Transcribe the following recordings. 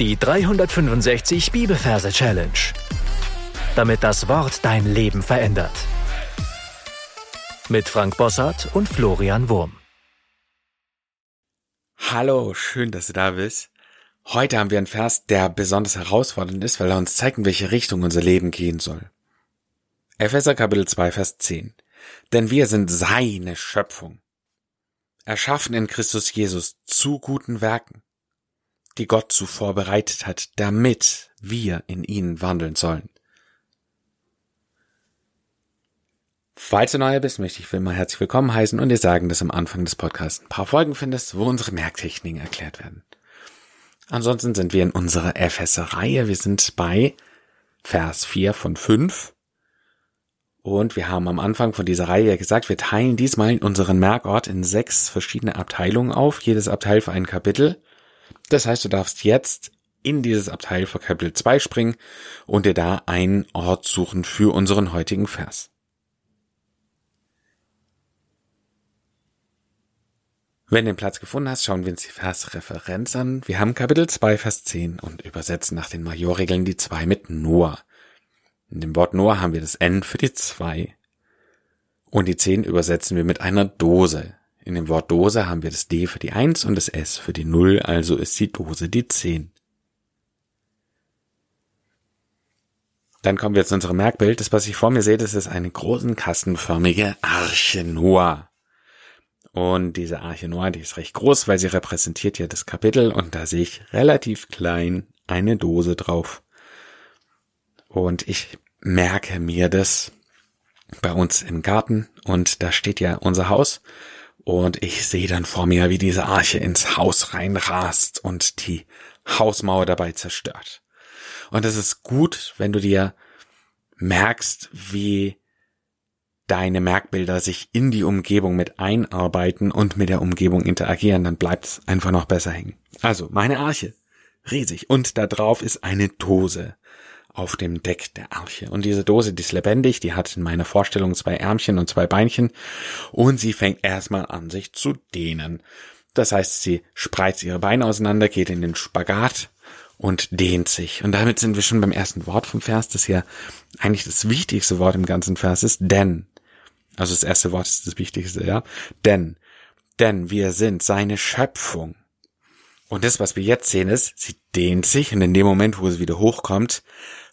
Die 365 Bibelverse Challenge. Damit das Wort dein Leben verändert. Mit Frank Bossart und Florian Wurm. Hallo, schön, dass du da bist. Heute haben wir einen Vers, der besonders herausfordernd ist, weil er uns zeigt, in welche Richtung unser Leben gehen soll. Epheser Kapitel 2, Vers 10. Denn wir sind seine Schöpfung. Erschaffen in Christus Jesus zu guten Werken, die Gott zuvor bereitet hat, damit wir in ihnen wandeln sollen. Falls du neu bist, möchte ich will mal herzlich willkommen heißen und dir sagen, dass am Anfang des Podcasts ein paar Folgen findest, wo unsere Merktechniken erklärt werden. Ansonsten sind wir in unserer Epheser-Reihe. Wir sind bei Vers 4 von 5. Und wir haben am Anfang von dieser Reihe gesagt, wir teilen diesmal unseren Merkort in sechs verschiedene Abteilungen auf, jedes Abteil für ein Kapitel. Das heißt, du darfst jetzt in dieses Abteil für Kapitel 2 springen und dir da einen Ort suchen für unseren heutigen Vers. Wenn du den Platz gefunden hast, schauen wir uns die Versreferenz an. Wir haben Kapitel 2, Vers 10 und übersetzen nach den Majorregeln die 2 mit Noah. In dem Wort Noah haben wir das N für die 2 und die 10 übersetzen wir mit einer Dose. In dem Wort Dose haben wir das D für die 1 und das S für die 0, also ist die Dose die 10. Dann kommen wir zu unserem Merkbild. Das, was ich vor mir sehe, das ist eine großen kassenförmige Arche Noah. Und diese Arche Noah, die ist recht groß, weil sie repräsentiert ja das Kapitel und da sehe ich relativ klein eine Dose drauf. Und ich merke mir das bei uns im Garten und da steht ja unser Haus und ich sehe dann vor mir, wie diese Arche ins Haus reinrast und die Hausmauer dabei zerstört. Und es ist gut, wenn du dir merkst, wie deine Merkbilder sich in die Umgebung mit einarbeiten und mit der Umgebung interagieren, dann bleibt es einfach noch besser hängen. Also, meine Arche. Riesig. Und da drauf ist eine Dose auf dem Deck der Arche. Und diese Dose, die ist lebendig, die hat in meiner Vorstellung zwei Ärmchen und zwei Beinchen und sie fängt erstmal an, sich zu dehnen. Das heißt, sie spreizt ihre Beine auseinander, geht in den Spagat und dehnt sich. Und damit sind wir schon beim ersten Wort vom Vers, das ja eigentlich das wichtigste Wort im ganzen Vers ist, denn. Also das erste Wort ist das wichtigste, ja. Denn. Denn wir sind seine Schöpfung. Und das, was wir jetzt sehen, ist, sie dehnt sich und in dem Moment, wo sie wieder hochkommt,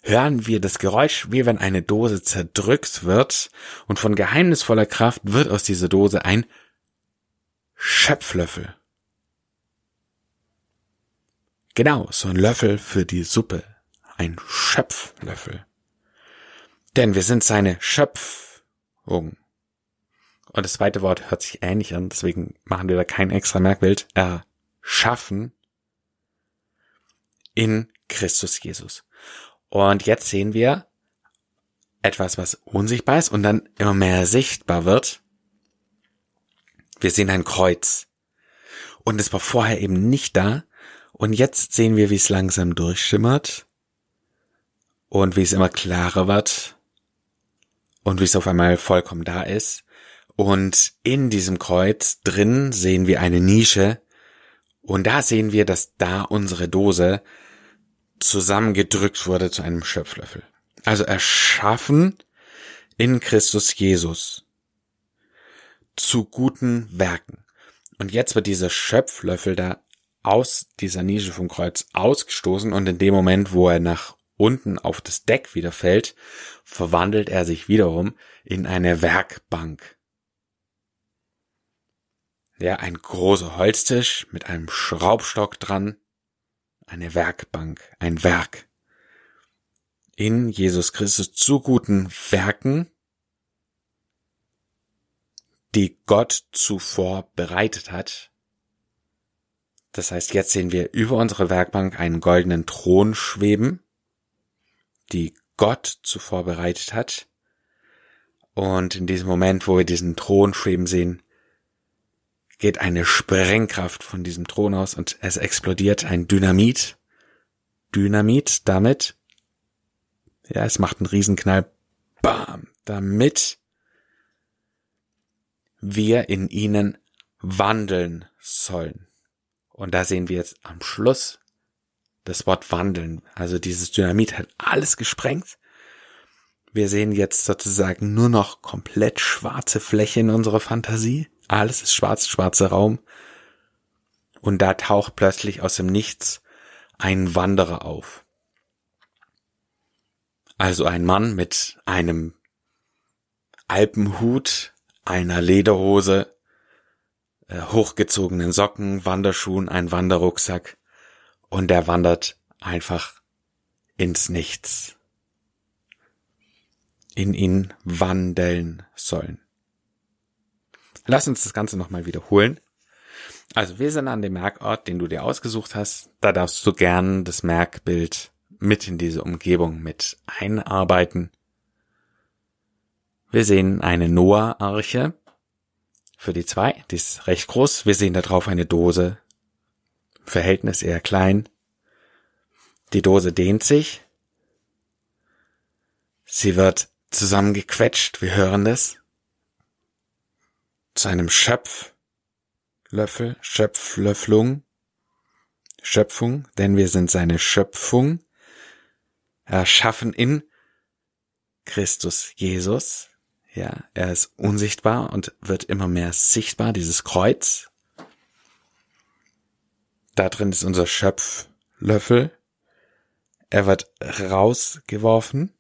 hören wir das Geräusch, wie wenn eine Dose zerdrückt wird und von geheimnisvoller Kraft wird aus dieser Dose ein Schöpflöffel. Genau, so ein Löffel für die Suppe. Ein Schöpflöffel. Denn wir sind seine Schöpfung. Und das zweite Wort hört sich ähnlich an, deswegen machen wir da kein extra Merkbild. Erschaffen in Christus Jesus. Und jetzt sehen wir etwas, was unsichtbar ist und dann immer mehr sichtbar wird. Wir sehen ein Kreuz. Und es war vorher eben nicht da. Und jetzt sehen wir, wie es langsam durchschimmert. Und wie es immer klarer wird. Und wie es auf einmal vollkommen da ist. Und in diesem Kreuz drin sehen wir eine Nische. Und da sehen wir, dass da unsere Dose zusammengedrückt wurde zu einem Schöpflöffel. Also erschaffen in Christus Jesus zu guten Werken. Und jetzt wird dieser Schöpflöffel da aus dieser Nische vom Kreuz ausgestoßen und in dem Moment, wo er nach unten auf das Deck wieder fällt, verwandelt er sich wiederum in eine Werkbank. Ja, ein großer Holztisch mit einem Schraubstock dran, eine Werkbank, ein Werk. In Jesus Christus zu guten Werken, die Gott zuvor bereitet hat. Das heißt, jetzt sehen wir über unsere Werkbank einen goldenen Thron schweben, die Gott zuvor bereitet hat. Und in diesem Moment, wo wir diesen Thron schweben sehen, geht eine Sprengkraft von diesem Thron aus und es explodiert ein Dynamit. Dynamit damit. Ja, es macht einen Riesenknall. Bam. Damit wir in ihnen wandeln sollen. Und da sehen wir jetzt am Schluss das Wort wandeln. Also dieses Dynamit hat alles gesprengt. Wir sehen jetzt sozusagen nur noch komplett schwarze Fläche in unserer Fantasie. Alles ist schwarz, schwarzer Raum. Und da taucht plötzlich aus dem Nichts ein Wanderer auf. Also ein Mann mit einem Alpenhut, einer Lederhose, äh, hochgezogenen Socken, Wanderschuhen, ein Wanderrucksack und der wandert einfach ins Nichts. In ihn wandeln sollen. Lass uns das Ganze nochmal wiederholen. Also wir sind an dem Merkort, den du dir ausgesucht hast. Da darfst du gern das Merkbild mit in diese Umgebung mit einarbeiten. Wir sehen eine Noah-Arche für die zwei, die ist recht groß. Wir sehen da drauf eine Dose, Verhältnis eher klein. Die Dose dehnt sich. Sie wird zusammengequetscht, wir hören das. Zu einem Schöpflöffel, Schöpflöfflung, Schöpfung, denn wir sind seine Schöpfung, erschaffen in Christus Jesus. Ja, er ist unsichtbar und wird immer mehr sichtbar, dieses Kreuz. Da drin ist unser Schöpflöffel. Er wird rausgeworfen,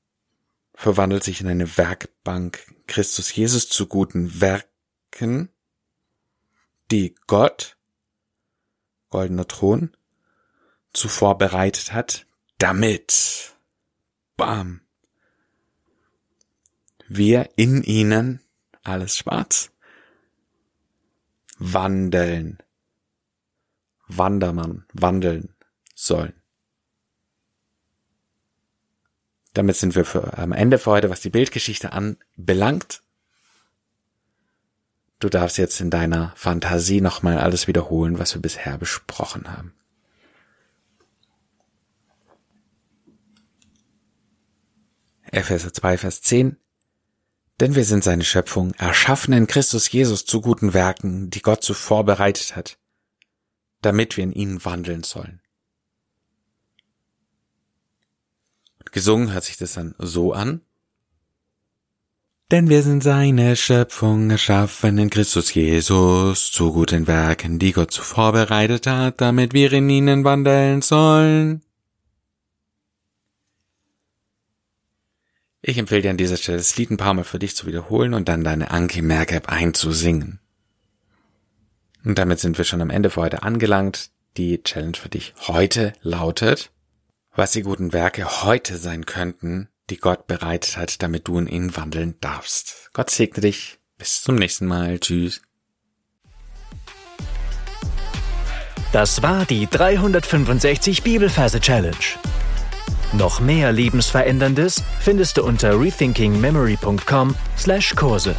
verwandelt sich in eine Werkbank Christus Jesus zu guten Werken, die Gott, goldener Thron, zuvor bereitet hat, damit, bam, wir in ihnen, alles schwarz, wandeln, Wandermann, wandeln sollen. Damit sind wir für, am Ende für heute, was die Bildgeschichte anbelangt. Du darfst jetzt in deiner Fantasie nochmal alles wiederholen, was wir bisher besprochen haben. Epheser 2, Vers 10. Denn wir sind seine Schöpfung, erschaffen in Christus Jesus zu guten Werken, die Gott zuvor bereitet hat, damit wir in ihnen wandeln sollen. Gesungen hört sich das dann so an. Denn wir sind seine Schöpfung erschaffen in Christus Jesus zu guten Werken, die Gott zuvor bereitet hat, damit wir in ihnen wandeln sollen. Ich empfehle dir an dieser Stelle, das Lied ein paar Mal für dich zu wiederholen und dann deine Anki Merk App einzusingen. Und damit sind wir schon am Ende für heute angelangt. Die Challenge für dich heute lautet, was die guten Werke heute sein könnten, die Gott bereitet hat, damit du in ihnen wandeln darfst. Gott segne dich. Bis zum nächsten Mal. Tschüss. Das war die 365 Bibelferse Challenge. Noch mehr Lebensveränderndes findest du unter rethinkingmemory.com/Kurse.